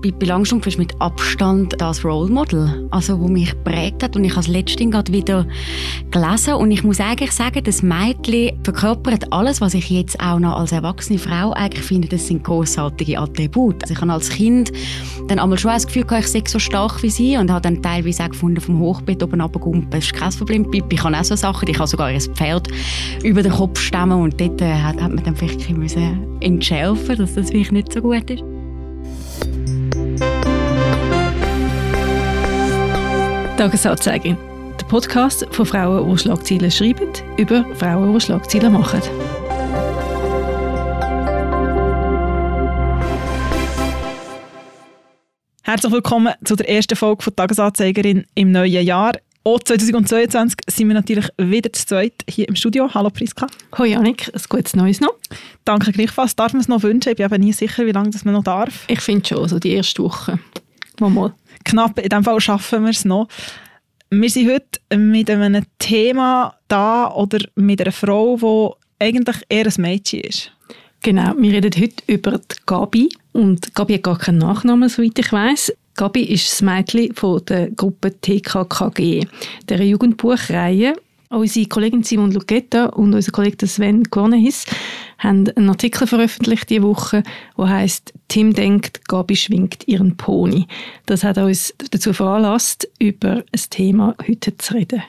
Pippi Langstrumpf ist mit Abstand das Role Model, also wo mich prägt hat. Und ich das letztens gerade wieder gelesen. Und ich muss eigentlich sagen, das Mädchen verkörpert alles, was ich jetzt auch noch als erwachsene Frau eigentlich finde, das sind großartige Attribute. Also ich habe als Kind dann einmal schon das Gefühl gehabt, ich sei so stark wie sie. Und habe dann teilweise auch gefunden, vom Hochbett oben runtergumpen, ist kein Problem. Pippi kann auch so Sachen, ich kann sogar ein Pferd über den Kopf stemmen. Und dort äh, hat, hat man dann vielleicht ein bisschen entschärfen, dass das vielleicht nicht so gut ist. Tagesanzeige. Der Podcast von Frauen, die Schlagzeilen schreiben, über Frauen, die Schlagzeilen machen. Herzlich willkommen zu der ersten Folge von Tagesanzeigerin im neuen Jahr. Auch 2022 sind wir natürlich wieder zu zweit hier im Studio. Hallo Priska. Hallo Janik, ein gutes Neues noch. Danke gleichfalls. Darf man es noch wünschen? Ich bin aber nie sicher, wie lange das man noch darf. Ich finde schon, so die erste Woche. Mal mal knapp, in diesem Fall schaffen wir es noch. Wir sind heute mit einem Thema da oder mit einer Frau, die eigentlich eher ein Mädchen ist. Genau, wir reden heute über die Gabi. Und Gabi hat gar keinen Nachnamen, soweit ich weiß. Gabi ist das Mädchen von der Gruppe TKKG, der Jugendbuchreihe. Unsere Kollegin Simon Lugetta und unser Kollege Sven Kornehis haben einen Artikel veröffentlicht diese Woche, der heißt Tim denkt, Gabi schwingt ihren Pony. Das hat uns dazu veranlasst, über ein Thema heute zu reden.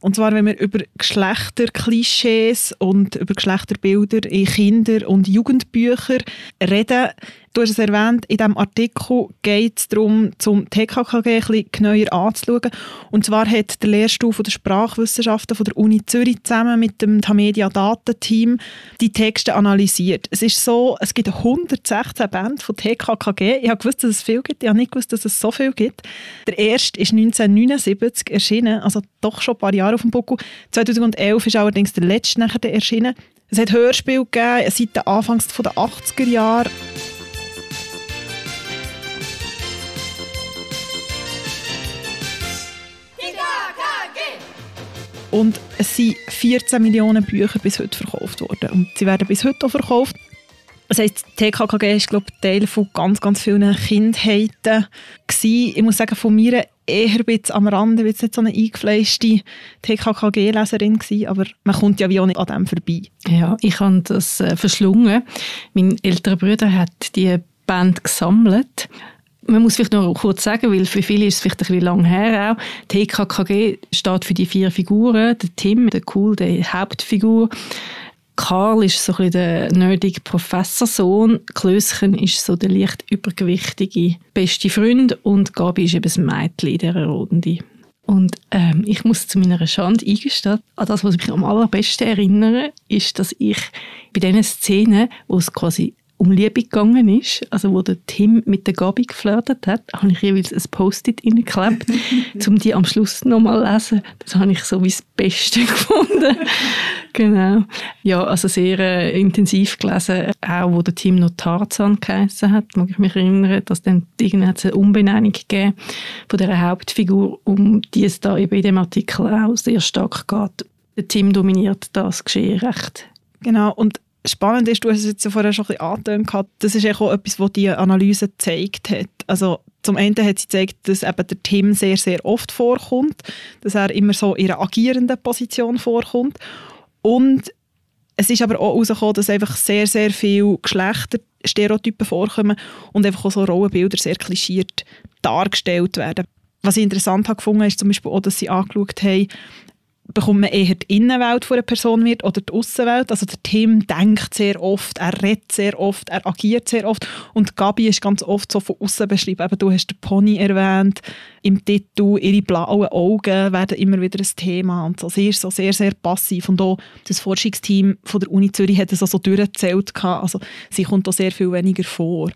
Und zwar, wenn wir über Geschlechterklischees und über Geschlechterbilder in Kinder- und Jugendbüchern reden, Du hast es erwähnt, in diesem Artikel geht es darum, zum TKKG ein bisschen genauer anzuschauen. Und zwar hat der Lehrstuhl der Sprachwissenschaften von der Uni Zürich zusammen mit dem Tamedia Datenteam die Texte analysiert. Es ist so, es gibt 116 Bände von TKKG. Ich gewusst, dass es viel gibt. Ich habe nicht gewusst, dass es so viel gibt. Der erste ist 1979 erschienen, also doch schon ein paar Jahre auf dem Buckel. 2011 ist allerdings der letzte nachher erschienen. Es hat Hörspiele gegeben seit den Anfangs der 80er Jahre. Und es sind 14 Millionen Bücher bis heute verkauft worden. Und sie werden bis heute auch verkauft. Das heisst, TKKG ist, glaube ich, Teil von ganz, ganz vielen Kindheiten gewesen. Ich muss sagen, von mir eher ein bisschen am Rande, weil es nicht so eine eingefleischte TKKG-Leserin war, aber man kommt ja wie auch nicht an dem vorbei. Ja, ich habe das äh, verschlungen. Mein älterer Bruder hat die Band gesammelt man muss vielleicht noch kurz sagen, weil für viele ist es vielleicht ein bisschen lang her auch. TKKG steht für die vier Figuren. Der Tim, der Cool, der Hauptfigur. Karl ist so ein der nerdige Professorsohn. Klöschen ist so der leicht übergewichtige beste Freund. Und Gabi ist eben das Mädchen in dieser Runde. Und ähm, ich muss zu meiner Schande eingestehen, an das, was ich mich am allerbesten erinnere, ist, dass ich bei diesen Szenen, wo es quasi um Liebe gegangen ist, also wo der Tim mit der Gabi geflirtet hat, habe ich jeweils ein Post-it reingeklebt, um die am Schluss nochmal zu lesen. Das habe ich so wie das Beste gefunden. genau. Ja, also sehr äh, intensiv gelesen, auch wo der Tim noch Tarzan geheißen hat, mag ich mich erinnern, dass dann irgendwann eine Umbenennung gegeben von der Hauptfigur, um die es da eben in dem Artikel auch sehr stark geht. Der Tim dominiert das Geschehen recht. Genau, und spannend ist, du hast es jetzt vorher schon ein bisschen angetönt, das ist auch etwas, was die Analyse gezeigt hat. Also zum einen hat sie gezeigt, dass eben der Tim sehr, sehr oft vorkommt, dass er immer so in einer agierenden Position vorkommt und es ist aber auch herausgekommen, dass einfach sehr, sehr viele Geschlechterstereotypen vorkommen und einfach auch so Rollenbilder sehr klischiert dargestellt werden. Was ich interessant gefunden, ist zum Beispiel auch, dass sie angeschaut haben, bekommt man eher die Innenwelt von einer Person mit oder die Außenwelt. Also der Tim denkt sehr oft, er redet sehr oft, er agiert sehr oft und Gabi ist ganz oft so von außen beschrieben. Eben, du hast den Pony erwähnt, im Titel ihre blauen Augen werden immer wieder ein Thema und so. Sie ist so sehr, sehr passiv und auch das Forschungsteam von der Uni Zürich hat es also durchgezählt. Also sie kommt auch sehr viel weniger vor.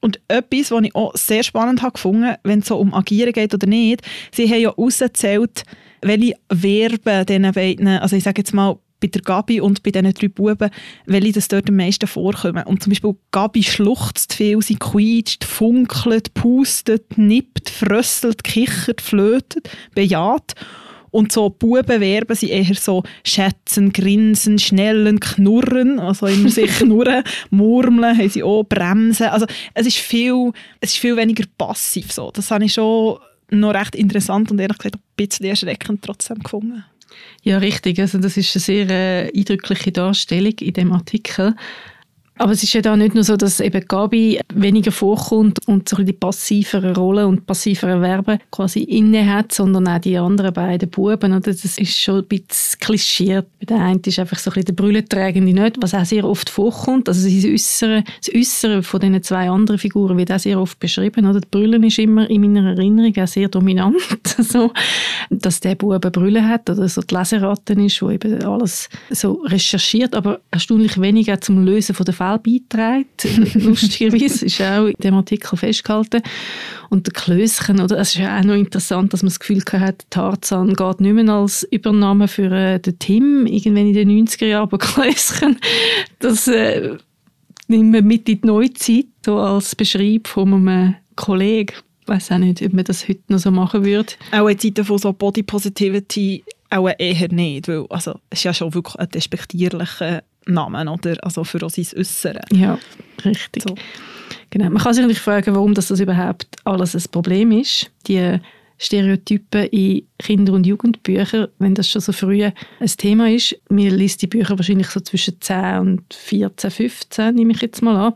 Und etwas, was ich auch sehr spannend gefunden, wenn es so um Agieren geht oder nicht, sie haben ja ausgezählt, welche Verben diesen beiden, also ich sage jetzt mal, bei der Gabi und bei diesen drei Buben, welche das dort am meisten vorkommen. Und zum Beispiel Gabi schluchzt viel, sie quietscht, funkelt, pustet, nippt, frösselt, kichert, flötet, bejaht. Und so Bubenverben sind eher so schätzen, grinsen, schnellen, knurren, also immer sich knurren, murmeln haben sie auch, bremsen. Also es ist viel, es ist viel weniger passiv so. Das habe ich schon noch recht interessant und ehrlich gesagt ein bisschen erschreckend trotzdem gefunden. Ja, richtig. Also das ist eine sehr äh, eindrückliche Darstellung in dem Artikel. Aber es ist ja da nicht nur so, dass eben Gabi weniger vorkommt und so die passivere Rolle und passivere Verben quasi inne hat, sondern auch die anderen beiden Buben. Oder? Das ist schon ein bisschen klischiert. Der eine ist einfach so ein bisschen der Brüllentragende nicht, was auch sehr oft vorkommt. Also das Äußere, das Äußere von diesen zwei anderen Figuren wird auch sehr oft beschrieben. Oder? Das Brüllen ist immer in meiner Erinnerung auch sehr dominant. so, dass der Bube Brüllen hat oder so die Leseratten ist, wo eben alles so recherchiert, aber erstaunlich wenig auch zum Lösen von der Fall beiträgt. Lustigerweise ist auch in dem Artikel festgehalten. Und der Klöschen, oder? Es ist ja auch noch interessant, dass man das Gefühl hat, Tarzan geht nicht mehr als Übernahme für äh, den Tim, irgendwann in den 90er Jahren, aber Klöschen, das äh, nimmt man mit in die Neuzeit, so als Beschreib von einem Kollegen. Ich weiß auch nicht, ob man das heute noch so machen würde. Auch in Zeiten von so Body Positivity auch eher nicht, weil also, es ist ja schon wirklich ein despektierlicher Namen, oder? Also für auch sein Äußeren. Ja, richtig. So. Genau. Man kann sich natürlich fragen, warum das, das überhaupt alles ein Problem ist. Die Stereotypen in Kinder- und Jugendbüchern, wenn das schon so früh ein Thema ist. Mir liest die Bücher wahrscheinlich so zwischen 10 und 14, 15, nehme ich jetzt mal an.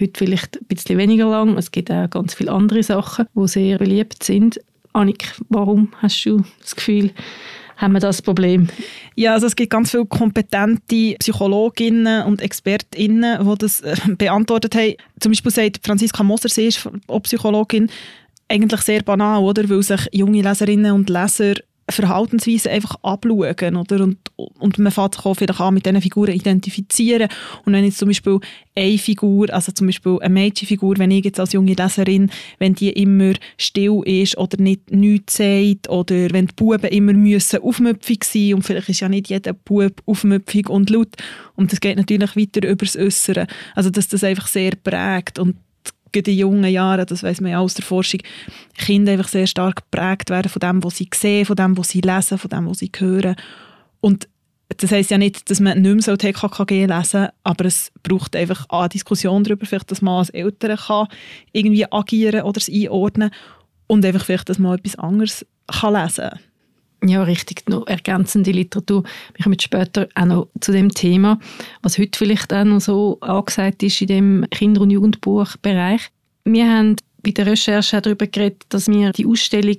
Heute vielleicht ein bisschen weniger lang. Es gibt auch ganz viele andere Sachen, die sehr beliebt sind. Annik, warum hast du das Gefühl, haben wir das Problem? Ja, also es gibt ganz viele kompetente Psychologinnen und Expertinnen, die das äh, beantwortet haben. Zum Beispiel sagt Franziska Moser, sie ist auch Psychologin, eigentlich sehr banal, oder? weil sich junge Leserinnen und Leser Verhaltensweisen einfach abschauen. Oder? Und, und man fängt sich auch vielleicht an, mit diesen Figuren identifizieren. Und wenn jetzt zum Beispiel eine Figur, also zum Beispiel eine Mädchenfigur, wenn ich jetzt als junge Leserin, wenn die immer still ist oder nicht nichts sagt oder wenn die Buben immer müssen aufmüpfig sein und vielleicht ist ja nicht jeder Bub aufmüpfig und laut und das geht natürlich weiter über das Äußere. Also dass das einfach sehr prägt und in jungen Jahren, das weiß man ja aus der Forschung, Kinder einfach sehr stark geprägt werden von dem, was sie sehen, von dem, was sie lesen, von dem, was sie hören. Und das heisst ja nicht, dass man nicht mehr so TKKG lesen soll, aber es braucht einfach eine Diskussion darüber, vielleicht, dass man als Eltern kann irgendwie agieren oder es einordnen und einfach vielleicht, dass man etwas anderes kann lesen kann. Ja, richtig. Noch ergänzende Literatur. Wir kommen später auch noch zu dem Thema, was heute vielleicht auch noch so angesagt ist in dem Kinder- und Jugendbuchbereich. Wir haben bei der Recherche auch darüber geredet, dass wir die Ausstellung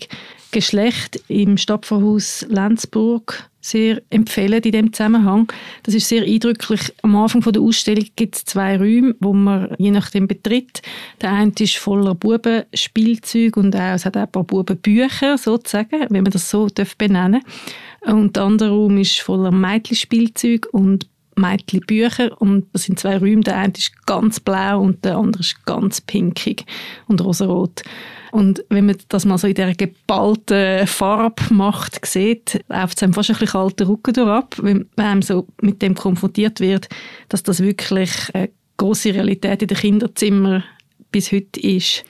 Geschlecht im Stadtverhaus Lenzburg sehr empfehlen in dem Zusammenhang. Das ist sehr eindrücklich. Am Anfang der Ausstellung gibt es zwei Räume, wo man je nachdem betritt. Der eine ist voller Bubenspielzeug und auch, es hat auch ein paar Bubenbücher sozusagen, wenn man das so benennen darf. Und der andere Raum ist voller Mädchenspielzeug und Mädchenbücher und das sind zwei Räume. Der eine ist ganz blau und der andere ist ganz pinkig und rosarot. Und wenn man das mal so in dieser geballten Farbe macht, sieht, läuft es einem fast ein bisschen kalter Rücken durch ab, wenn man so mit dem konfrontiert wird, dass das wirklich eine große Realität in den Kinderzimmern bis heute ist.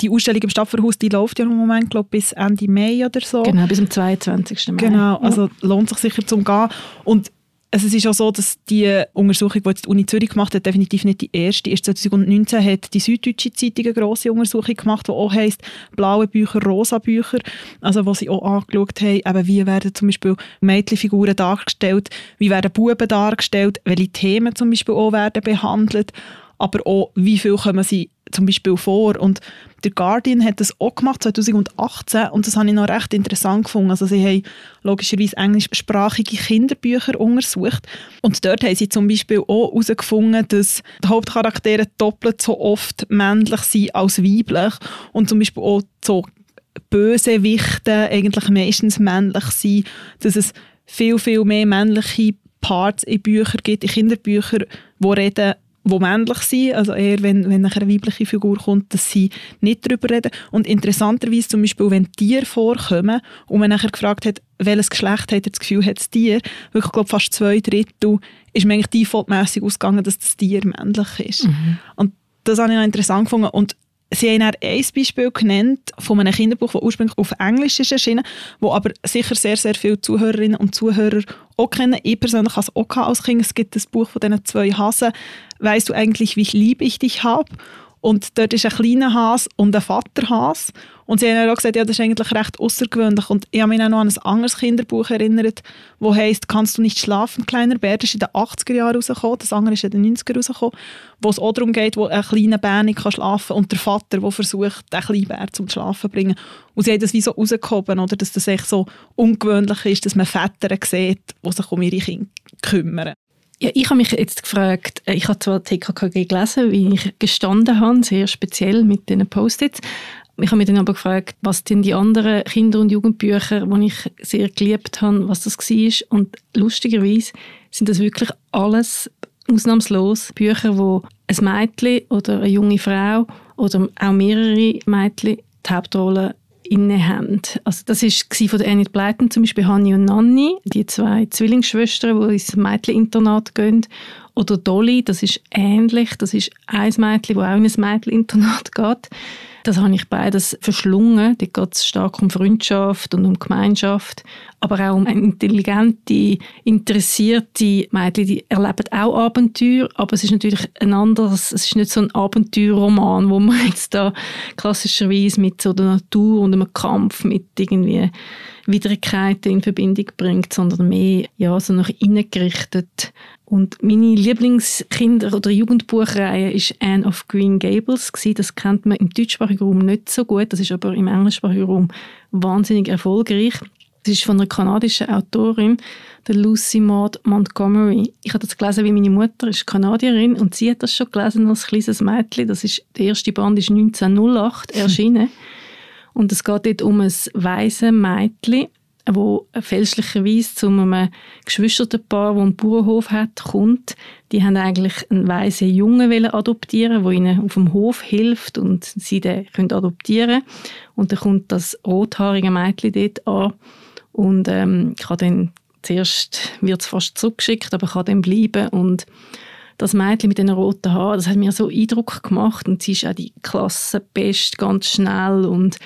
Die Ausstellung im Stadtverhaus, die läuft ja im Moment, glaube bis Ende Mai oder so. Genau, bis zum 22. Mai. Genau, also lohnt sich sicher zum Gehen. Und also es ist auch so, dass die Untersuchung, die jetzt die Uni Zürich gemacht hat, definitiv nicht die erste ist. 2019 hat die Süddeutsche Zeitung eine grosse Untersuchung gemacht, die auch heisst «Blaue Bücher, rosa Bücher», also wo sie auch angeschaut haben, eben wie werden zum Beispiel Mädchenfiguren dargestellt, wie werden Buben dargestellt, welche Themen zum Beispiel auch werden behandelt, aber auch wie viel kommen sie zum Beispiel vor. Und der Guardian hat das auch gemacht, 2018, und das habe ich noch recht interessant gefunden. Also sie haben logischerweise englischsprachige Kinderbücher untersucht und dort haben sie zum Beispiel auch herausgefunden, dass die Hauptcharaktere doppelt so oft männlich sind als weiblich und zum Beispiel auch so Bösewichte eigentlich meistens männlich sind, dass es viel, viel mehr männliche Parts in Büchern gibt, in Kinderbüchern, die reden die männlich sind, also eher, wenn, wenn eine weibliche Figur kommt, dass sie nicht darüber reden. Und interessanterweise zum Beispiel, wenn Tiere vorkommen und man nachher gefragt hat, welches Geschlecht hat er das Gefühl, hat das Tier, wirklich, glaube fast zwei Drittel, ist man eigentlich defaultmässig ausgegangen, dass das Tier männlich ist. Mhm. Und das habe ich noch interessant gefunden. Und Sie haben ein Beispiel genannt von einem Kinderbuch, das ursprünglich auf Englisch ist erschienen, wo aber sicher sehr, sehr viele Zuhörerinnen und Zuhörer auch kennen. Ich persönlich habe es auch als Kind. Es gibt das Buch von diesen zwei Hasen. «Weißt du eigentlich, wie lieb ich dich habe?» Und dort ist ein kleiner Hase und ein Vaterhase. Und sie haben auch gesagt, ja, das ist eigentlich recht außergewöhnlich. Und ich habe mich auch noch an ein anderes Kinderbuch erinnert, das heisst «Kannst du nicht schlafen, kleiner Bär?» Das ist in den 80er Jahren rausgekommen, das andere ist in den 90er rausgekommen, wo es auch darum geht, wo ein kleiner Bär nicht schlafen kann und der Vater, der versucht, den kleinen Bär zum Schlafen zu bringen. Und sie haben das wie so rausgehoben, oder, dass das echt so ungewöhnlich ist, dass man Väter sieht, die sich um ihre Kinder kümmern. Ja, ich habe mich jetzt gefragt, äh, ich habe zwar TKKG gelesen, wie ich gestanden habe, sehr speziell mit diesen Post-its. Ich habe mich dann aber gefragt, was denn die anderen Kinder- und Jugendbücher, die ich sehr geliebt habe, was das war. Und lustigerweise sind das wirklich alles ausnahmslos Bücher, wo ein Mädchen oder eine junge Frau oder auch mehrere Mädchen die Hauptrolle inne haben. Also das war von der Enid Blyton, zum Beispiel Hanni und Nanni, die zwei Zwillingsschwestern, die ins Mädcheninternat gehen. Oder Dolly, das ist ähnlich, das ist ein Mädchen, das auch in ein Mädcheninternat geht. Das habe ich beides verschlungen. Da geht es stark um Freundschaft und um Gemeinschaft, aber auch um intelligente, interessierte Mädchen, die erleben auch Abenteuer, aber es ist natürlich ein anderes, es ist nicht so ein Abenteuerroman, wo man jetzt da klassischerweise mit so der Natur und einem Kampf mit irgendwie Widrigkeiten in Verbindung bringt, sondern mehr ja, so nach innen gerichtet. Und meine Lieblingskinder- oder Jugendbuchreihe ist Anne of Green Gables. Das kennt man im deutschsprachigen Raum nicht so gut, das ist aber im englischsprachigen Raum wahnsinnig erfolgreich. Das ist von einer kanadischen Autorin, der Lucy Maud Montgomery. Ich habe das gelesen, wie meine Mutter ist Kanadierin und sie hat das schon gelesen als kleines Mädchen. Das ist, der erste Band ist 1908 erschienen. Und es geht dort um ein weißes Mädchen, wo fälschlicherweise zu einem Geschwisterpaar, das einen Bauernhof hat, kommt. Die haben eigentlich einen weißen Jungen adoptieren, der ihnen auf dem Hof hilft und sie den können adoptieren. Und dann kommt das rothaarige Mädchen dort an und ähm, kann dann zuerst wird es fast zurückgeschickt, aber kann dann bleiben und das Mädchen mit den roten Haaren, das hat mir so Eindruck gemacht und sie ist auch die Klassenbest, ganz schnell und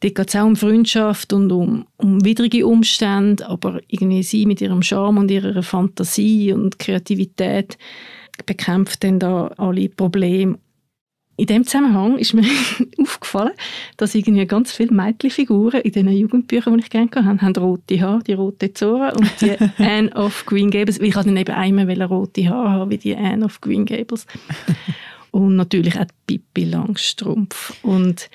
dort geht es auch um Freundschaft und um, um widrige Umstände, aber irgendwie sie mit ihrem Charme und ihrer Fantasie und Kreativität bekämpft dann da alle Probleme in dem Zusammenhang ist mir aufgefallen, dass irgendwie ganz viele Mädchenfiguren in diesen Jugendbüchern, die ich gerne hatte, haben rote Haare, die rote Zora und die Anne of Green Gables. Ich hatte dann eben einmal rote Haare haben, wie die Anne of Green Gables. und natürlich auch Pippi Langstrumpf. Und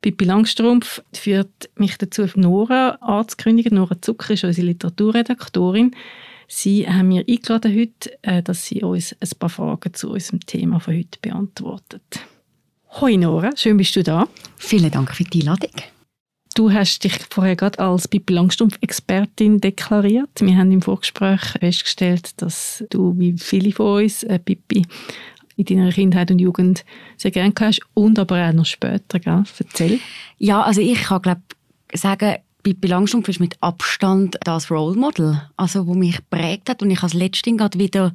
Pippi Langstrumpf führt mich dazu, Nora anzukündigen. Nora Zucker ist unsere Literaturredaktorin. Sie haben mir eingeladen heute, äh, dass sie uns ein paar Fragen zu unserem Thema von heute beantwortet. Hoi Nora, schön bist du da. Vielen Dank für die Einladung. Du hast dich vorher gerade als Pippi Langstrumpf-Expertin deklariert. Wir haben im Vorgespräch festgestellt, dass du, wie viele von uns, äh, Pippi in deiner Kindheit und Jugend sehr gerne hast und aber auch noch später. Gell? Erzähl. Ja, also ich kann glaube sagen, Pippi Langstrumpf ist mit Abstand das Role Model, also wo mich prägt hat. Und ich habe es letztens gerade wieder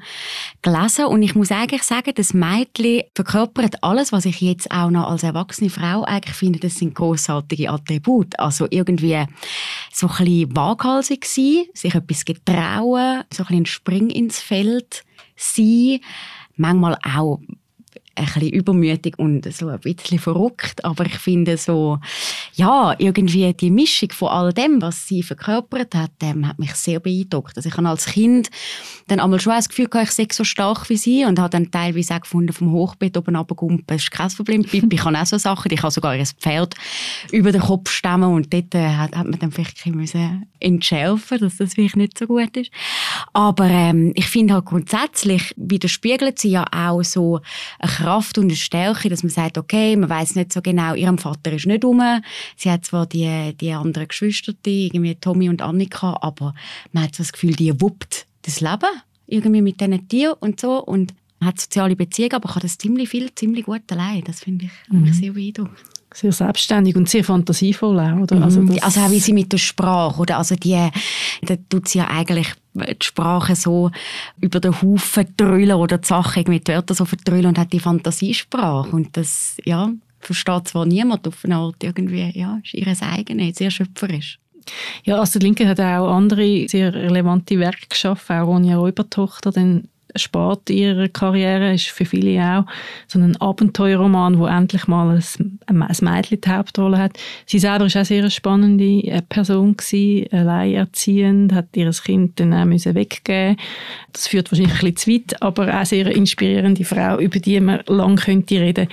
gelesen. Und ich muss eigentlich sagen, das Mädchen verkörpert alles, was ich jetzt auch noch als erwachsene Frau eigentlich finde, das sind großartige Attribute, also irgendwie so ein bisschen waghalsig sein, sich etwas getrauen, so ein bisschen Spring ins Feld sein, manchmal auch ein bisschen übermütig und so ein bisschen verrückt, aber ich finde so, ja, irgendwie die Mischung von all dem, was sie verkörpert hat, ähm, hat mich sehr beeindruckt. Also ich habe als Kind dann einmal schon das Gefühl gehabt, ich sei so stark wie sie und habe dann teilweise auch gefunden, vom Hochbett oben runtergumpen, ist kein Problem. Pippi kann auch so Sachen, ich kann sogar ein Pferd über den Kopf stemmen und dort äh, hat, hat man dann vielleicht ein bisschen entschärfen dass das vielleicht nicht so gut ist. Aber ähm, ich finde halt grundsätzlich widerspiegelt sie ja auch so eine Kraft und eine Stärke, dass man sagt, okay, man weiß nicht so genau, ihrem Vater ist nicht um. Sie hat zwar die, die anderen Geschwister, die, irgendwie Tommy und Annika, aber man hat so das Gefühl, die wuppt das Leben irgendwie mit diesen Tieren und so und man hat soziale Beziehungen, aber kann das ziemlich viel, ziemlich gut allein. Das finde ich mhm. sehr beeindruckend. Sehr selbstständig und sehr fantasievoll auch, oder? Mhm. Also, also auch wie sie mit der Sprache, oder? Also die, da tut sie ja eigentlich die Sprache so über den Haufen drüllen oder die Sachen mit Wörtern so verdrüllen und hat die Fantasiesprache und das, ja, versteht zwar niemand auf eine Art irgendwie, ja, ist ihres eigene, sehr schöpferisch. Ja, Astrid Linke hat auch andere sehr relevante Werke geschaffen, auch Ronja Räubertochter, den Sport ihrer Karriere ist für viele auch so ein Abenteuerroman, wo endlich mal ein, ein Mädchen die Hauptrolle hat. Sie selber ist auch sehr eine spannende äh, Person alleinerziehend, hat ihr Kind dann auch müssen weggeben. Das führt wahrscheinlich ein bisschen zu weit, aber auch sehr inspirierende Frau, über die man lange könnte reden.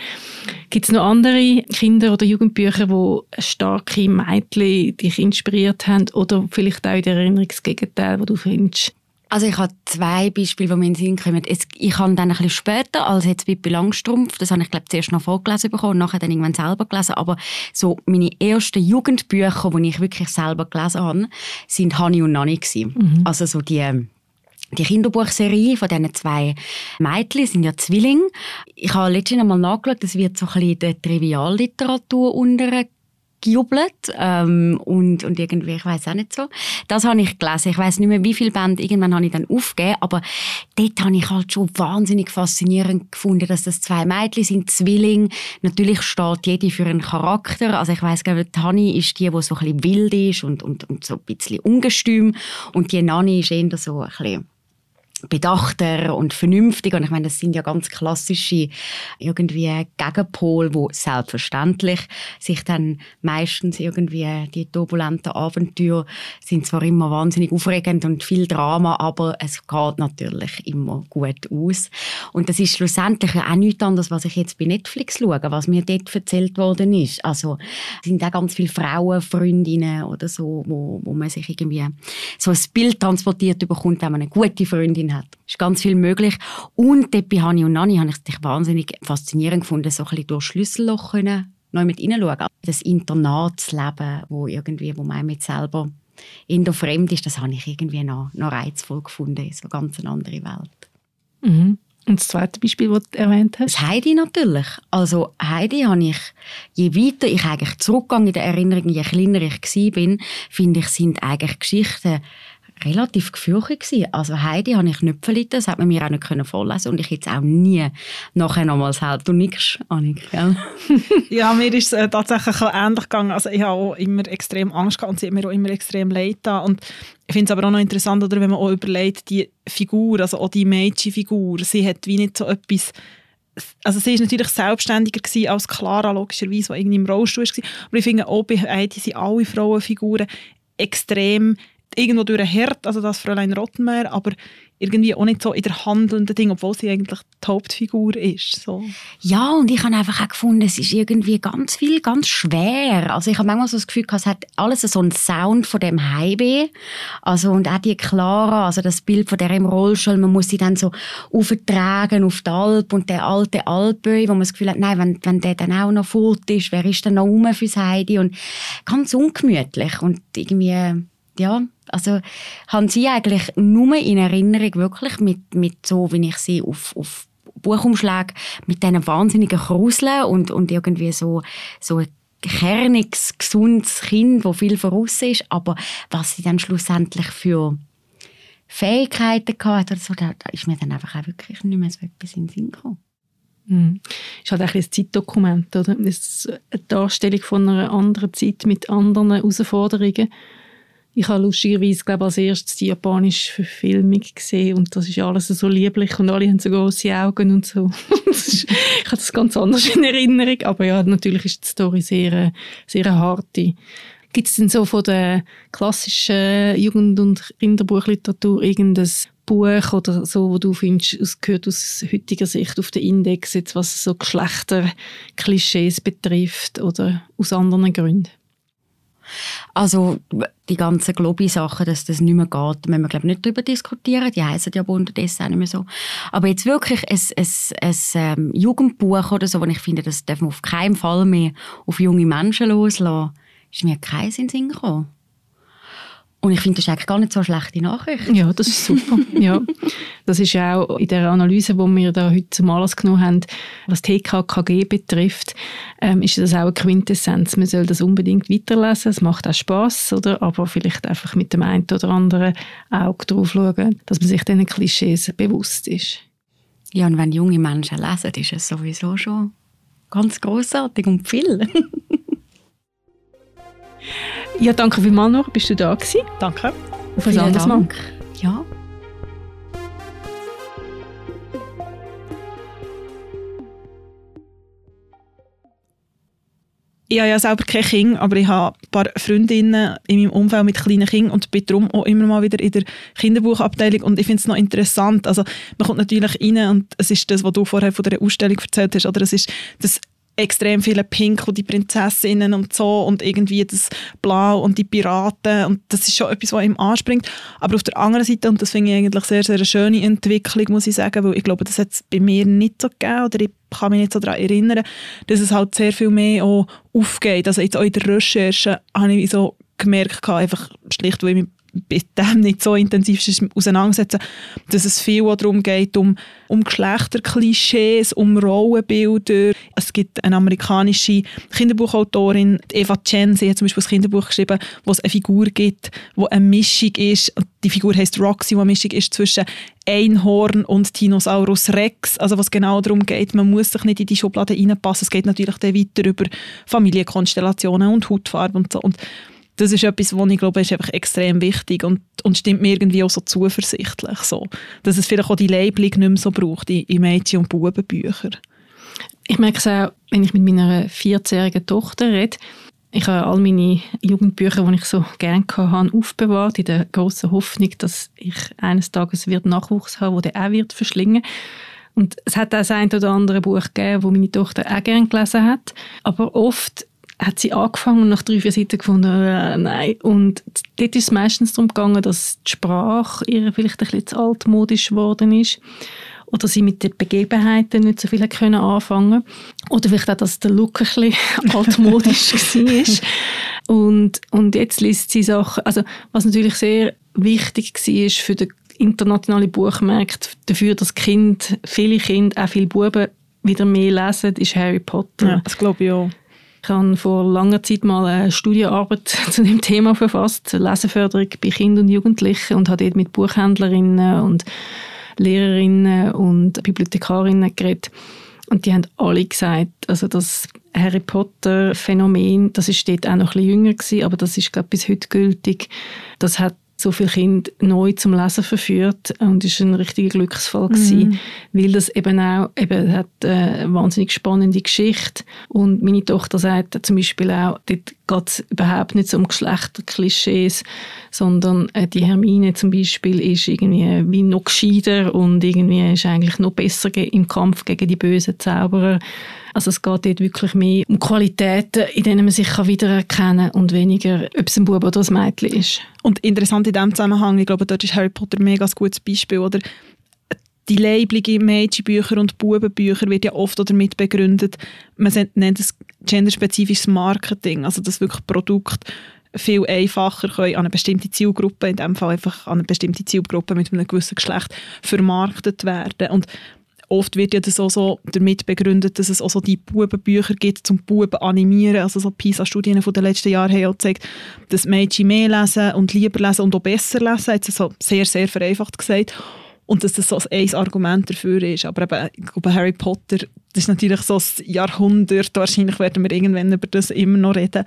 Gibt es noch andere Kinder- oder Jugendbücher, wo starke Mädchen dich inspiriert haben oder vielleicht auch in der Erinnerung das Gegenteil, wo du findest, also ich habe zwei Beispiele, die mir in den Sinn kommen. Ich habe dann ein bisschen später, als jetzt Pippi Langstrumpf, das habe ich glaube zuerst noch vorgelesen bekommen und nachher dann irgendwann selber gelesen, aber so meine ersten Jugendbücher, die ich wirklich selber gelesen habe, sind Hani und Nani Mhm. Also so die die Kinderbuchserie von diesen zwei Mädchen sind ja Zwillinge. Ich habe letztens einmal nachgeschaut, das wird so ein bisschen der Trivialliteratur unter gejubelt ähm, und, und irgendwie, ich weiß auch nicht so. Das habe ich gelesen. Ich weiß nicht mehr, wie viele Bände. Irgendwann habe ich dann aufgegeben, aber dort habe ich halt schon wahnsinnig faszinierend gefunden, dass das zwei Mädchen sind, Zwillinge. Natürlich steht jede für einen Charakter. Also ich weiß glaube, Tani ist die, die so ein bisschen wild ist und, und, und so ein bisschen ungestüm und die Nani ist eher so ein bisschen bedachter und vernünftig. Und ich meine, das sind ja ganz klassische irgendwie Gegenpol, wo selbstverständlich sich dann meistens irgendwie die turbulenten Abenteuer sind zwar immer wahnsinnig aufregend und viel Drama, aber es geht natürlich immer gut aus. Und das ist schlussendlich auch nichts anderes, was ich jetzt bei Netflix schaue, was mir dort erzählt worden ist. Also sind auch ganz viele Frauenfreundinnen oder so, wo, wo man sich irgendwie so ein Bild transportiert bekommt, wenn man eine gute Freundin hat. Es ist ganz viel möglich. Und dort bei Hani und Nani habe ich es wahnsinnig faszinierend gefunden, so ein bisschen durch Schlüsselloch können, neu mit hineinschauen. Das Internatsleben, wo irgendwie, wo man mit selber in der Fremd ist, das habe ich irgendwie noch, noch reizvoll gefunden. So ganz eine andere Welt. Mhm. Und das zweite Beispiel, das du erwähnt hast? Das Heidi natürlich. Also Heidi habe ich, je weiter ich eigentlich zurückgehe in der Erinnerung, je kleiner ich war, finde ich, sind eigentlich Geschichten relativ gefürchtet gewesen. Also Heidi habe ich nicht verlitten, das hat man mir auch nicht können vorlesen und ich jetzt auch nie nachher nochmals halt. Du nix, Annik, gell? ja, mir ist es äh, tatsächlich ähnlich gegangen. Also ich habe auch immer extrem Angst gehabt und sie hat mir auch immer extrem leid da und ich finde es aber auch noch interessant, oder, wenn man auch überlegt, die Figur, also auch die Mädchenfigur, sie hat wie nicht so etwas also sie ist natürlich selbstständiger gewesen als Clara, logischerweise, die irgendwie im Rollstuhl war. Aber ich finde auch bei Heidi sind alle Frauenfiguren extrem irgendwo durch Herd, also das Fräulein Rottenmeier, aber irgendwie auch nicht so in der handelnden Ding, obwohl sie eigentlich die Hauptfigur ist. So. Ja, und ich habe einfach auch gefunden, es ist irgendwie ganz viel, ganz schwer. Also ich habe manchmal so das Gefühl, es hat alles so einen Sound von dem Highway. Also und auch die Clara, also das Bild von der im Rollstuhl, man muss sie dann so auftragen auf die Alp und der alte Alpböi, wo man das Gefühl hat, nein, wenn, wenn der dann auch noch fort ist, wer ist dann noch rum fürs Heidi? Und ganz ungemütlich und irgendwie ja, also haben Sie eigentlich nur in Erinnerung wirklich mit, mit so, wie ich sie auf, auf Buchumschlag mit diesen wahnsinnigen Kruseln und, und irgendwie so, so ein kerniges, gesundes Kind, das viel voraus ist, aber was sie dann schlussendlich für Fähigkeiten hatte oder so, da, ist mir dann einfach auch wirklich nicht mehr so etwas in den Sinn gekommen. Mhm. ist halt ein Zeitdokument, oder? Das ist eine Darstellung von einer anderen Zeit mit anderen Herausforderungen ich habe lustigerweise, glaube als erstes die japanische Verfilmung gesehen und das ist alles so lieblich und alle haben so große Augen und so. ich habe das ganz anders in Erinnerung, aber ja, natürlich ist die Story sehr, sehr harte. Gibt es denn so von der klassischen Jugend- und Kinderbuchliteratur irgendein Buch oder so, wo du findest, es gehört aus heutiger Sicht auf den Index, jetzt was so Geschlechterklischees betrifft oder aus anderen Gründen? Also die ganzen Globi-Sachen, dass das nicht mehr geht, müssen wir glaube nicht darüber diskutieren. Die heißen ja unterdessen auch nicht mehr so. Aber jetzt wirklich ein, ein, ein, ähm, Jugendbuch oder so, wo ich finde, das darf man auf keinen Fall mehr auf junge Menschen loslassen, ist mir kein Sinn gekommen. Und ich finde, das ist eigentlich gar nicht so eine schlechte Nachricht. Ja, das ist super. ja. Das ist auch in der Analyse, die wir da heute zum Anlass genommen haben, was TKKG betrifft, ähm, ist das auch eine Quintessenz. Man soll das unbedingt weiterlesen. Es macht auch Spass, oder? Aber vielleicht einfach mit dem einen oder anderen Auge drauf schauen, dass man sich diesen Klischees bewusst ist. Ja, und wenn junge Menschen lesen, ist es sowieso schon ganz großartig und viel. ja, danke vielmals noch, bist du da gewesen? Danke. Auf ein anderes Mal. Ja. ich habe ja selber kein Kind, aber ich habe ein paar Freundinnen in meinem Umfeld mit kleinen Kindern und bin darum auch immer mal wieder in der Kinderbuchabteilung und ich finde es noch interessant. Also man kommt natürlich rein und es ist das, was du vorher von der Ausstellung erzählt hast, oder es ist das extrem viele Pink und die Prinzessinnen und so und irgendwie das Blau und die Piraten und das ist schon etwas, was ihm anspringt. Aber auf der anderen Seite, und das finde ich eigentlich sehr, sehr eine schöne Entwicklung, muss ich sagen, weil ich glaube, das hat es bei mir nicht so gegeben oder ich kann mich nicht so daran erinnern, dass es halt sehr viel mehr auch aufgeht. Also jetzt auch in der Recherche habe ich so gemerkt, einfach schlicht, weil ich mich mit dem nicht so intensiv auseinandersetzen, dass es viel darum geht, um, um Geschlechterklischees, um Rollenbilder. Es gibt eine amerikanische Kinderbuchautorin, Eva Chen, sie hat zum Beispiel ein Kinderbuch geschrieben, wo es eine Figur gibt, wo eine Mischung ist, die Figur heißt Roxy, wo eine Mischung ist zwischen Einhorn und Dinosaurus Rex, also was genau darum geht, man muss sich nicht in die Schublade reinpassen, es geht natürlich dann weiter über Familienkonstellationen und Hautfarbe und so. Und das ist etwas, was ich glaube, ist einfach extrem wichtig und, und stimmt mir irgendwie auch so zuversichtlich, so, dass es vielleicht auch die Labelung nicht mehr so braucht in, in Mädchen- und Bubenbüchern. Ich merke es auch, wenn ich mit meiner 14-jährigen Tochter rede, ich habe all meine Jugendbücher, die ich so gerne hatte, aufbewahrt, in der großen Hoffnung, dass ich eines Tages wird Nachwuchs haben, der auch wird verschlingen und es hat auch das ein oder andere Buch gegeben, das meine Tochter auch gerne gelesen hat. Aber oft hat sie angefangen und nach drei, vier Seiten gefunden, äh, nein. Und dort ist es meistens darum gegangen, dass die Sprache ihr vielleicht ein bisschen zu altmodisch geworden ist oder sie mit den Begebenheiten nicht so viel können anfangen oder vielleicht auch, dass der Look ein bisschen altmodisch war. Und, und jetzt liest sie Sachen, also was natürlich sehr wichtig war für den internationalen Buchmarkt, dafür, dass Kind, viele Kinder, auch viele Buben wieder mehr lesen, ist Harry Potter. Ja, das glaube ich auch. Ich habe vor langer Zeit mal eine Studienarbeit zu dem Thema verfasst, Leseförderung bei Kindern und Jugendlichen und habe dort mit Buchhändlerinnen und Lehrerinnen und Bibliothekarinnen geredet. Und die haben alle gesagt, also das Harry Potter Phänomen, das ist dort auch noch ein bisschen jünger gewesen, aber das ist glaube bis heute gültig. Das hat so viele Kinder neu zum Lesen verführt. Und ist ein richtiger Glücksfall gewesen, mhm. weil das eben auch eben hat eine wahnsinnig spannende Geschichte. Und meine Tochter sagt zum Beispiel auch, dort geht es überhaupt nicht so um Geschlechterklischees, sondern äh, die Hermine zum Beispiel ist irgendwie wie noch gescheiter und irgendwie ist eigentlich noch besser im Kampf gegen die bösen Zauberer also es geht dort wirklich mehr um Qualitäten, in denen man sich wiedererkennen kann und weniger, ob es ein Bub oder ein Mädchen ist. Und interessant in diesem Zusammenhang, ich glaube, dort ist Harry Potter ein mega gutes Beispiel, oder? Die Labelung in Mädchenbüchern und Bubenbüchern wird ja oft damit begründet, man nennt es genderspezifisches Marketing, also dass wirklich Produkte viel einfacher können an eine bestimmte Zielgruppe, in dem Fall einfach an eine bestimmte Zielgruppe mit einem gewissen Geschlecht vermarktet werden. Und oft wird ja das auch so damit begründet, dass es auch so die Bubenbücher gibt, zum Buben animieren. Also so PISA-Studien von den letzten Jahren haben auch gezeigt, dass Mädchen mehr lesen und lieber lesen und auch besser lesen. Jetzt so sehr, sehr vereinfacht gesagt. Und dass das so ein Argument dafür ist. Aber eben, ich glaube, Harry Potter, das ist natürlich so ein Jahrhundert, wahrscheinlich werden wir irgendwann über das immer noch reden,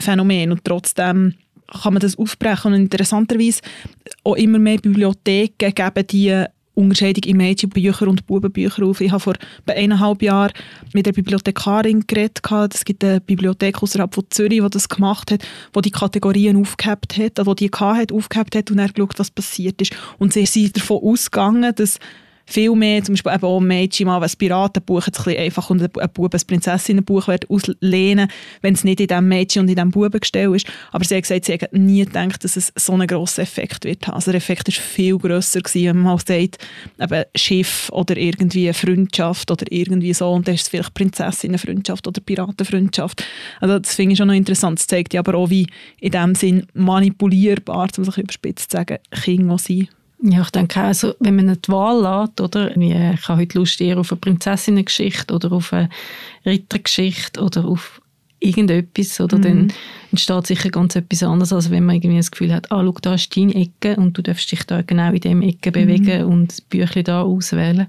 Phänomen. Und trotzdem kann man das aufbrechen. Und interessanterweise auch immer mehr Bibliotheken geben die Unterscheidung in Mädchenbücher und Bubenbücher auf. Ich habe vor eineinhalb Jahren mit der Bibliothekarin geredet. Es gibt eine Bibliothek außerhalb von Zürich, die das gemacht hat, die die Kategorien aufgehabt hat, die die hat, aufgehabt hat und dann geschaut, was passiert ist. Und sie sind davon ausgegangen, dass viel mehr, zum Beispiel eben auch Mädchen mal ein Piratenbuch jetzt ein einfach und ein Bub ein Prinzessinnenbuch auslehnen, wenn es nicht in diesem Mädchen und in diesem Buben gestellt ist. Aber sie hat gesagt, sie hat nie gedacht, dass es so einen grossen Effekt wird haben. Also der Effekt war viel grösser gewesen, wenn man mal sagt, eben Schiff oder irgendwie Freundschaft oder irgendwie so und dann ist es vielleicht Prinzessinnenfreundschaft oder Piratenfreundschaft. Also das finde ich schon noch interessant. Das zeigt ja aber auch, wie in dem Sinn manipulierbar, um sich überspitzt zu sagen, Kinder sind. Ja, ich denke also, wenn man eine Wahl lässt, oder, ich habe heute Lust eher auf eine Prinzessinnengeschichte oder auf eine Rittergeschichte oder auf irgendetwas, oder, mhm. dann entsteht sicher ganz etwas anderes, als wenn man irgendwie das Gefühl hat, ah, schau, da ist deine Ecke und du darfst dich da genau in dieser Ecke bewegen mhm. und das Büchlein da auswählen.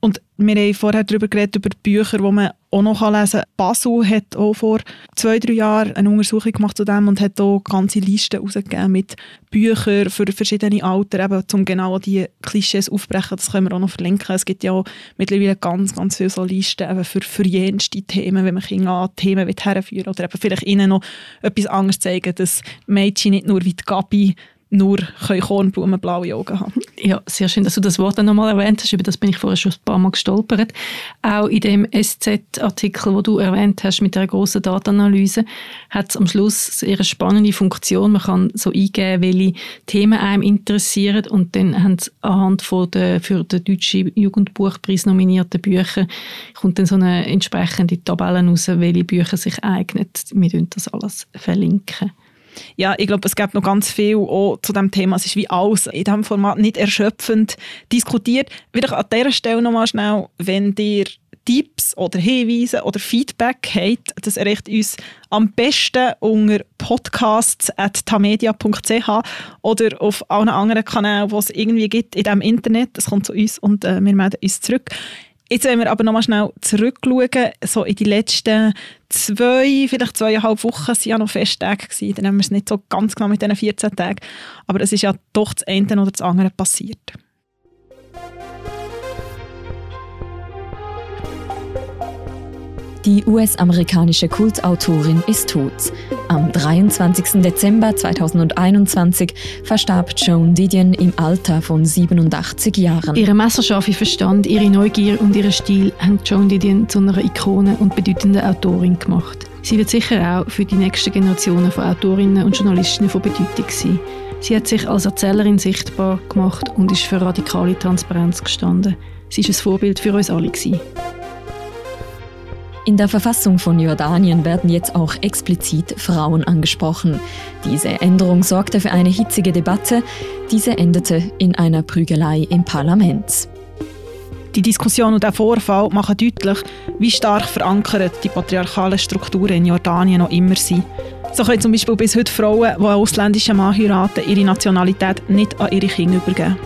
Und wir haben vorher darüber geredet, über Bücher, die man auch noch lesen kann. Basel hat auch vor zwei, drei Jahren eine Untersuchung gemacht zu dem und hat auch ganze Listen herausgegeben mit Büchern für verschiedene Alter, eben, um genau die Klischees aufzubrechen. Das können wir auch noch verlinken. Es gibt ja auch mittlerweile ganz, ganz viele so Listen eben für, für jenste Themen, wenn man Kinder an Themen herführen will oder eben vielleicht ihnen noch etwas anderes zeigen, dass Mädchen nicht nur wie die Gabi nur Kornblumen blaue Augen haben. Ja, sehr schön, dass du das Wort nochmal erwähnt hast. Über das bin ich vorher schon ein paar Mal gestolpert. Auch in dem SZ-Artikel, wo du erwähnt hast mit der großen Datenanalyse, hat es am Schluss eine spannende Funktion. Man kann so eingeben, welche Themen einem interessieren und dann haben sie anhand von der für den deutschen Jugendbuchpreis nominierten Bücher kommt dann so eine entsprechende Tabelle raus, welche Bücher sich eignen. Wir das alles verlinken ja, ich glaube, es gibt noch ganz viel auch zu dem Thema. Es ist wie alles in diesem Format nicht erschöpfend diskutiert. Wieder an dieser Stelle nochmal schnell, wenn ihr Tipps oder Hinweise oder Feedback habt, das erreicht uns am besten unter podcasts.tamedia.ch oder auf allen anderen Kanälen, die es irgendwie gibt in diesem Internet. Das kommt zu uns und äh, wir melden uns zurück. Jetzt wollen wir aber nochmal schnell zurückschauen, so in die letzten zwei, vielleicht zweieinhalb Wochen waren ja noch Festtage gewesen. Dann haben wir es nicht so ganz genau mit diesen 14 Tagen. Aber es ist ja doch das eine oder das andere passiert. Die US-amerikanische Kultautorin ist tot. Am 23. Dezember 2021 verstarb Joan Didion im Alter von 87 Jahren. Ihre messerscharfe Verstand, ihre Neugier und ihr Stil haben Joan Didion zu einer Ikone und bedeutenden Autorin gemacht. Sie wird sicher auch für die nächsten Generationen von Autorinnen und Journalistinnen von Bedeutung sein. Sie hat sich als Erzählerin sichtbar gemacht und ist für radikale Transparenz gestanden. Sie ist ein Vorbild für uns alle. Gewesen. In der Verfassung von Jordanien werden jetzt auch explizit Frauen angesprochen. Diese Änderung sorgte für eine hitzige Debatte. Diese endete in einer Prügelei im Parlament. Die Diskussion und der Vorfall machen deutlich, wie stark verankert die patriarchalen Strukturen in Jordanien noch immer sind. So können zum Beispiel bis heute Frauen, die einen ausländischen Mann heiraten, ihre Nationalität nicht an ihre Kinder übergeben.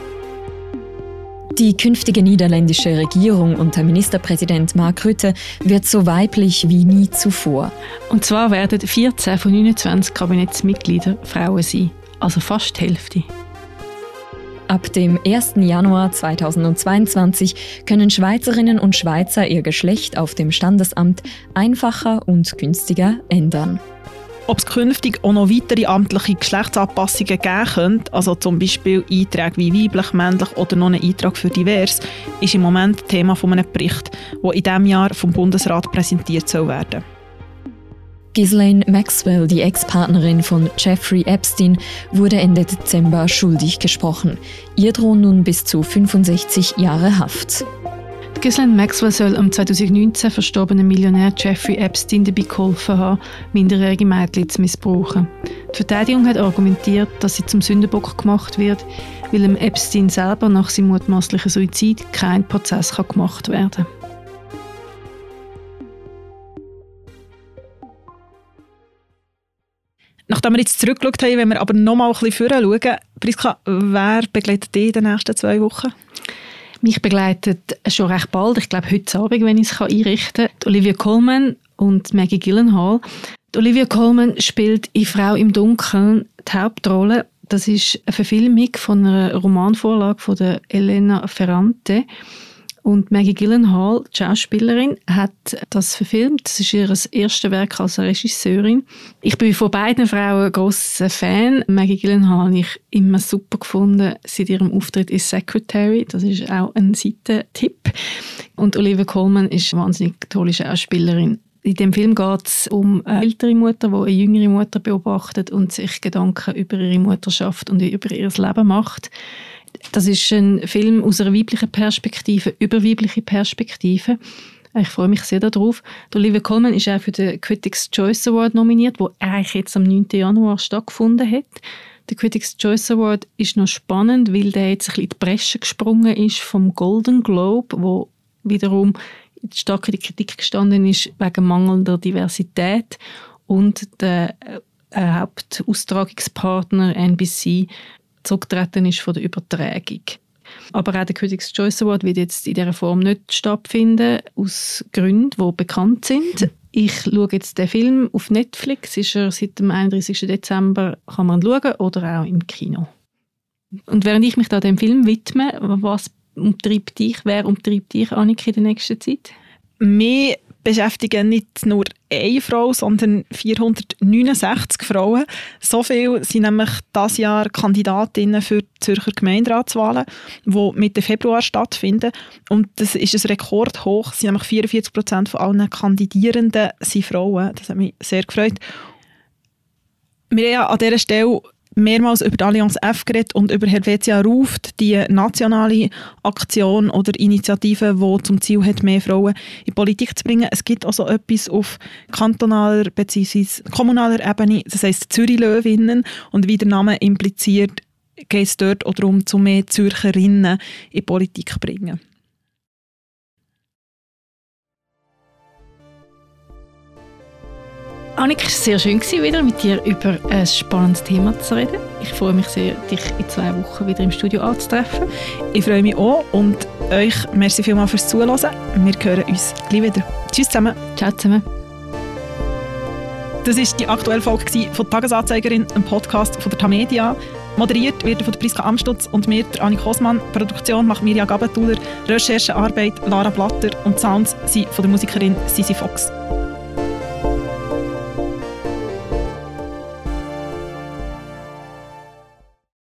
Die künftige niederländische Regierung unter Ministerpräsident Mark Rutte wird so weiblich wie nie zuvor. Und zwar werden 14 von 29 Kabinettsmitgliedern Frauen sein, also fast die Hälfte. Ab dem 1. Januar 2022 können Schweizerinnen und Schweizer ihr Geschlecht auf dem Standesamt einfacher und günstiger ändern. Ob es künftig auch noch weitere amtliche Geschlechtsanpassungen geben könnte, also zum Beispiel Einträge wie weiblich, männlich oder noch ein Eintrag für divers, ist im Moment Thema von einem Bericht, der in diesem Jahr vom Bundesrat präsentiert soll werden. Ghislaine Maxwell, die Ex-Partnerin von Jeffrey Epstein, wurde Ende Dezember schuldig gesprochen. Ihr drohen nun bis zu 65 Jahre Haft. Ghislaine Maxwell soll am 2019 verstorbenen Millionär Jeffrey Epstein dabei geholfen haben, minderjährige Mädchen zu missbrauchen. Die Verteidigung hat argumentiert, dass sie zum Sündenbock gemacht wird, weil Epstein selber nach seinem mutmaßlichen Suizid kein Prozess kann gemacht werden kann. Nachdem wir jetzt zurückgeschaut haben, wenn wir aber noch mal ein bisschen schauen, Priska, wer begleitet dich in den nächsten zwei Wochen? Mich begleitet schon recht bald, ich glaube heute Abend, wenn ich es einrichten kann, Olivia Colman und Maggie Gyllenhaal. Olivia Colman spielt in «Frau im Dunkeln» die Hauptrolle. Das ist eine Verfilmung von einer Romanvorlage von Elena Ferrante. Und Maggie Gyllenhaal, die Schauspielerin, hat das verfilmt. Das ist ihr erstes Werk als Regisseurin. Ich bin von beiden Frauen ein grosser Fan. Maggie Gyllenhaal habe ich immer super gefunden seit ihrem Auftritt in Secretary. Das ist auch ein Seitentipp. Und Olivia Colman ist eine wahnsinnig tolle Schauspielerin. In dem Film geht es um eine ältere Mutter, die eine jüngere Mutter beobachtet und sich Gedanken über ihre Mutterschaft und über ihr Leben macht. Das ist ein Film aus einer weiblichen Perspektive, über weibliche Perspektive. Ich freue mich sehr darauf. Olivia Colman ist auch für den Critics' Choice Award nominiert, der eigentlich jetzt am 9. Januar stattgefunden hat. Der Critics' Choice Award ist noch spannend, weil der jetzt ein bisschen in die Bresche gesprungen ist vom Golden Globe, wo wiederum stark in der Kritik gestanden ist wegen mangelnder Diversität und der äh, Hauptaustragungspartner NBC zurückgetreten ist von der Übertragung. Aber auch der Critics' Choice Award wird jetzt in dieser Form nicht stattfinden, aus Gründen, die bekannt sind. Ich schaue jetzt den Film auf Netflix, ist er seit dem 31. Dezember, kann man schauen, oder auch im Kino. Und während ich mich da dem Film widme, was umtreibt dich, wer umtreibt dich, Annika, in der nächsten Zeit? Mich beschäftigen nicht nur eine Frau, sondern 469 Frauen. So viele sind nämlich dieses Jahr Kandidatinnen für die Zürcher Gemeinderatswahlen, die Mitte Februar stattfinden. Und das ist ein Rekord hoch. Es sind nämlich 44 Prozent von allen Kandidierenden sind Frauen. Das hat mich sehr gefreut. Wir haben an dieser Stelle mehrmals über die Allianz F geredet und über Helvetia ruft, die nationale Aktion oder Initiative, die zum Ziel hat, mehr Frauen in die Politik zu bringen. Es gibt also etwas auf kantonaler bzw. kommunaler Ebene, das heisst Zürich-Löwinnen und wie der Name impliziert, geht es dort auch darum, zu mehr Zürcherinnen in die Politik zu bringen. Annika, es war sehr schön, wieder mit dir über ein spannendes Thema zu reden. Ich freue mich sehr, dich in zwei Wochen wieder im Studio anzutreffen. Ich freue mich auch und euch merci vielmals fürs Zuhören. Wir hören uns gleich wieder. Tschüss zusammen. Ciao zusammen. Das war die aktuelle Folge von «Tagesanzeigerin», einem Podcast von der Tamedia. Moderiert wird von der Priska Amstutz und mir, der Annik Hosmann. Produktion macht Mirja Gabentuller, Recherchearbeit Lara Blatter und Sounds sind von der Musikerin Sisi Fox.